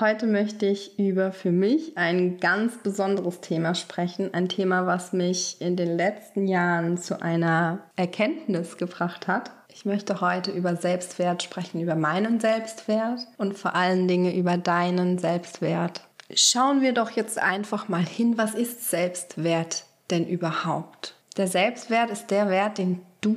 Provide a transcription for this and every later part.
Heute möchte ich über für mich ein ganz besonderes Thema sprechen. Ein Thema, was mich in den letzten Jahren zu einer Erkenntnis gebracht hat. Ich möchte heute über Selbstwert sprechen, über meinen Selbstwert und vor allen Dingen über deinen Selbstwert. Schauen wir doch jetzt einfach mal hin, was ist Selbstwert denn überhaupt? Der Selbstwert ist der Wert, den du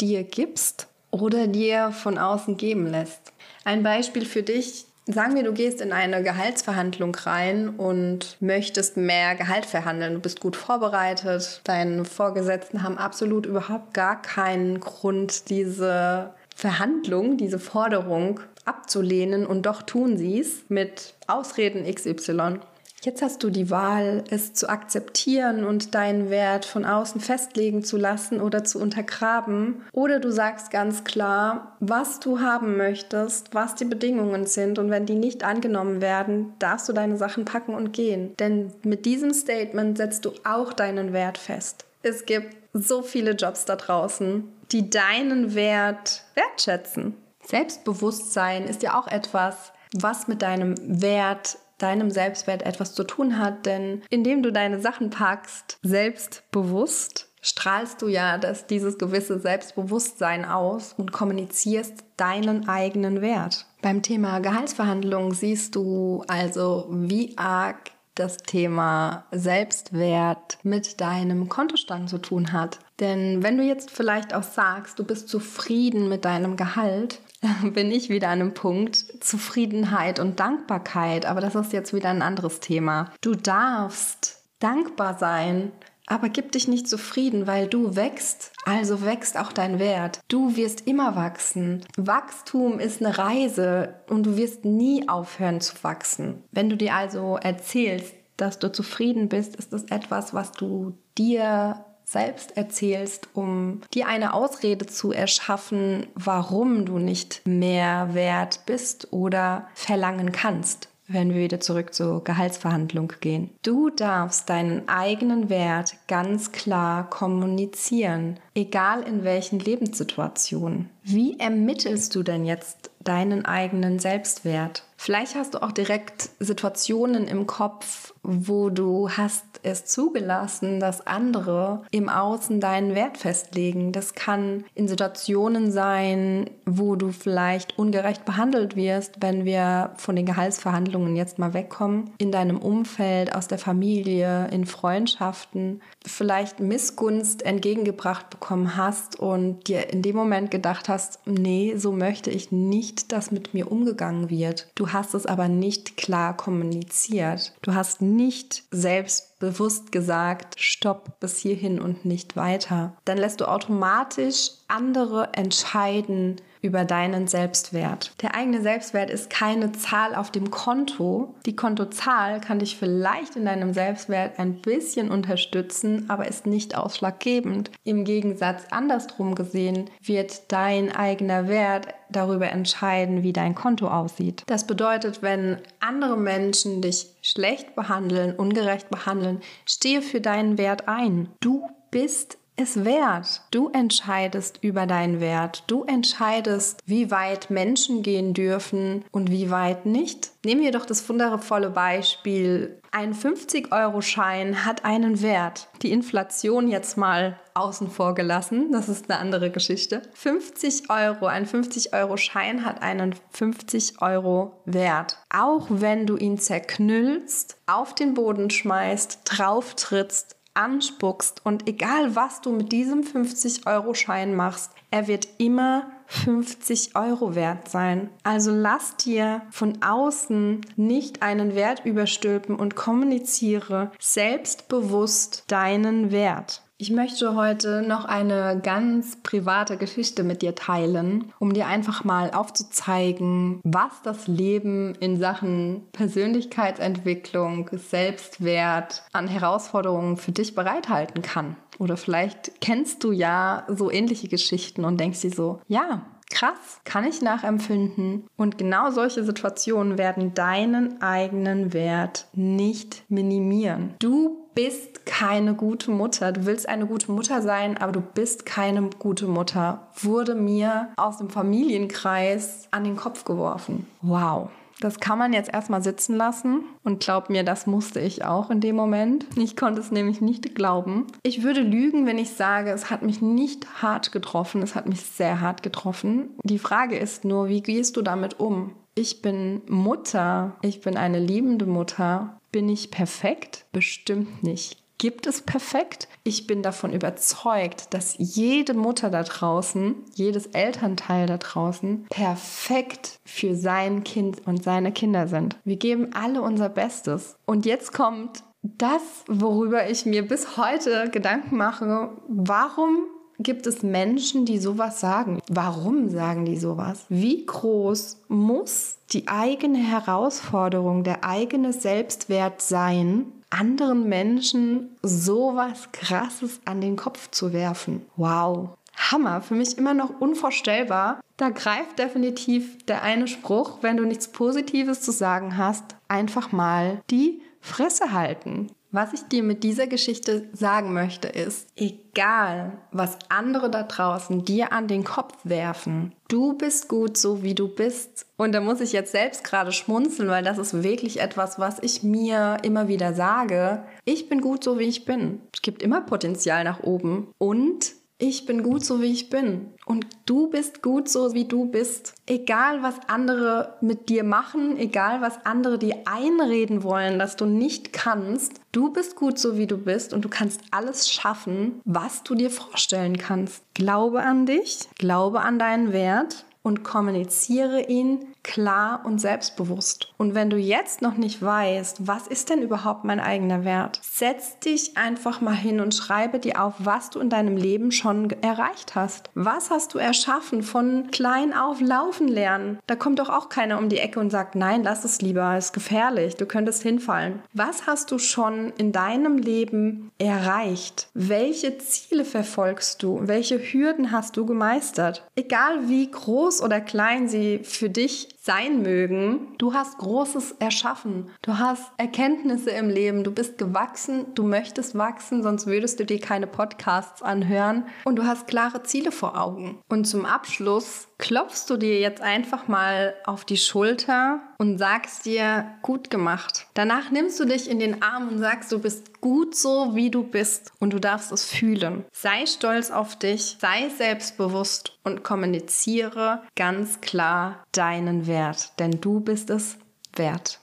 dir gibst oder dir von außen geben lässt. Ein Beispiel für dich. Sagen wir, du gehst in eine Gehaltsverhandlung rein und möchtest mehr Gehalt verhandeln. Du bist gut vorbereitet. Deine Vorgesetzten haben absolut überhaupt gar keinen Grund, diese Verhandlung, diese Forderung abzulehnen und doch tun sie es mit Ausreden XY. Jetzt hast du die Wahl, es zu akzeptieren und deinen Wert von außen festlegen zu lassen oder zu untergraben. Oder du sagst ganz klar, was du haben möchtest, was die Bedingungen sind. Und wenn die nicht angenommen werden, darfst du deine Sachen packen und gehen. Denn mit diesem Statement setzt du auch deinen Wert fest. Es gibt so viele Jobs da draußen, die deinen Wert wertschätzen. Selbstbewusstsein ist ja auch etwas, was mit deinem Wert deinem Selbstwert etwas zu tun hat, denn indem du deine Sachen packst, selbstbewusst, strahlst du ja das, dieses gewisse Selbstbewusstsein aus und kommunizierst deinen eigenen Wert. Beim Thema Gehaltsverhandlungen siehst du also, wie arg das Thema Selbstwert mit deinem Kontostand zu tun hat. Denn wenn du jetzt vielleicht auch sagst, du bist zufrieden mit deinem Gehalt, bin ich wieder an einem Punkt Zufriedenheit und Dankbarkeit. Aber das ist jetzt wieder ein anderes Thema. Du darfst dankbar sein, aber gib dich nicht zufrieden, weil du wächst, also wächst auch dein Wert. Du wirst immer wachsen. Wachstum ist eine Reise und du wirst nie aufhören zu wachsen. Wenn du dir also erzählst, dass du zufrieden bist, ist das etwas, was du dir selbst erzählst, um dir eine Ausrede zu erschaffen, warum du nicht mehr wert bist oder verlangen kannst wenn wir wieder zurück zur Gehaltsverhandlung gehen. Du darfst deinen eigenen Wert ganz klar kommunizieren, egal in welchen Lebenssituationen. Wie ermittelst du denn jetzt deinen eigenen Selbstwert? Vielleicht hast du auch direkt Situationen im Kopf, wo du hast es zugelassen, dass andere im Außen deinen Wert festlegen. Das kann in Situationen sein, wo du vielleicht ungerecht behandelt wirst, wenn wir von den Gehaltsverhandlungen jetzt mal wegkommen, in deinem Umfeld, aus der Familie, in Freundschaften, vielleicht Missgunst entgegengebracht bekommen hast und dir in dem Moment gedacht hast, nee, so möchte ich nicht, dass mit mir umgegangen wird. Du hast es aber nicht klar kommuniziert. Du hast nicht selbstbewusst gesagt, stopp bis hierhin und nicht weiter. Dann lässt du automatisch andere entscheiden, über deinen Selbstwert. Der eigene Selbstwert ist keine Zahl auf dem Konto. Die Kontozahl kann dich vielleicht in deinem Selbstwert ein bisschen unterstützen, aber ist nicht ausschlaggebend. Im Gegensatz andersrum gesehen wird dein eigener Wert darüber entscheiden, wie dein Konto aussieht. Das bedeutet, wenn andere Menschen dich schlecht behandeln, ungerecht behandeln, stehe für deinen Wert ein. Du bist es wert. Du entscheidest über deinen Wert. Du entscheidest, wie weit Menschen gehen dürfen und wie weit nicht. Nehmen wir doch das wundervolle Beispiel. Ein 50-Euro-Schein hat einen Wert. Die Inflation jetzt mal außen vor gelassen. Das ist eine andere Geschichte. 50 Euro, ein 50-Euro-Schein hat einen 50 Euro Wert. Auch wenn du ihn zerknüllst, auf den Boden schmeißt, drauf trittst, anspuckst und egal was du mit diesem 50-Euro-Schein machst, er wird immer 50 Euro wert sein. Also lass dir von außen nicht einen Wert überstülpen und kommuniziere selbstbewusst deinen Wert. Ich möchte heute noch eine ganz private Geschichte mit dir teilen, um dir einfach mal aufzuzeigen, was das Leben in Sachen Persönlichkeitsentwicklung, Selbstwert an Herausforderungen für dich bereithalten kann. Oder vielleicht kennst du ja so ähnliche Geschichten und denkst dir so, ja, krass, kann ich nachempfinden. Und genau solche Situationen werden deinen eigenen Wert nicht minimieren. Du bist keine gute Mutter. Du willst eine gute Mutter sein, aber du bist keine gute Mutter. Wurde mir aus dem Familienkreis an den Kopf geworfen. Wow. Das kann man jetzt erstmal sitzen lassen und glaub mir, das musste ich auch in dem Moment. Ich konnte es nämlich nicht glauben. Ich würde lügen, wenn ich sage, es hat mich nicht hart getroffen, es hat mich sehr hart getroffen. Die Frage ist nur, wie gehst du damit um? Ich bin Mutter, ich bin eine liebende Mutter. Bin ich perfekt? Bestimmt nicht. Gibt es perfekt? Ich bin davon überzeugt, dass jede Mutter da draußen, jedes Elternteil da draußen perfekt für sein Kind und seine Kinder sind. Wir geben alle unser Bestes. Und jetzt kommt das, worüber ich mir bis heute Gedanken mache. Warum gibt es Menschen, die sowas sagen. Warum sagen die sowas? Wie groß muss die eigene Herausforderung, der eigene Selbstwert sein, anderen Menschen sowas Krasses an den Kopf zu werfen? Wow. Hammer, für mich immer noch unvorstellbar. Da greift definitiv der eine Spruch, wenn du nichts Positives zu sagen hast, einfach mal die Fresse halten. Was ich dir mit dieser Geschichte sagen möchte, ist, egal was andere da draußen dir an den Kopf werfen, du bist gut so, wie du bist. Und da muss ich jetzt selbst gerade schmunzeln, weil das ist wirklich etwas, was ich mir immer wieder sage. Ich bin gut so, wie ich bin. Es gibt immer Potenzial nach oben. Und ich bin gut so, wie ich bin. Und du bist gut so, wie du bist. Egal, was andere mit dir machen, egal, was andere dir einreden wollen, dass du nicht kannst, du bist gut so, wie du bist und du kannst alles schaffen, was du dir vorstellen kannst. Glaube an dich, glaube an deinen Wert und kommuniziere ihn klar und selbstbewusst. Und wenn du jetzt noch nicht weißt, was ist denn überhaupt mein eigener Wert, setz dich einfach mal hin und schreibe dir auf, was du in deinem Leben schon erreicht hast. Was hast du erschaffen von klein auf laufen lernen? Da kommt doch auch keiner um die Ecke und sagt, nein, lass es lieber, ist gefährlich, du könntest hinfallen. Was hast du schon in deinem Leben erreicht? Welche Ziele verfolgst du? Welche Hürden hast du gemeistert? Egal wie groß oder klein sie für dich sein mögen. Du hast Großes erschaffen. Du hast Erkenntnisse im Leben. Du bist gewachsen. Du möchtest wachsen, sonst würdest du dir keine Podcasts anhören. Und du hast klare Ziele vor Augen. Und zum Abschluss klopfst du dir jetzt einfach mal auf die Schulter und sagst dir, gut gemacht. Danach nimmst du dich in den Arm und sagst, du bist gut so, wie du bist und du darfst es fühlen. Sei stolz auf dich, sei selbstbewusst und kommuniziere ganz klar deinen Wert, denn du bist es wert.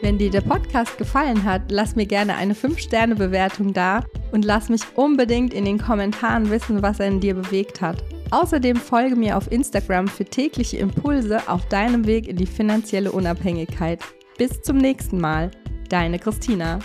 Wenn dir der Podcast gefallen hat, lass mir gerne eine 5-Sterne-Bewertung da und lass mich unbedingt in den Kommentaren wissen, was er in dir bewegt hat. Außerdem folge mir auf Instagram für tägliche Impulse auf deinem Weg in die finanzielle Unabhängigkeit. Bis zum nächsten Mal, deine Christina.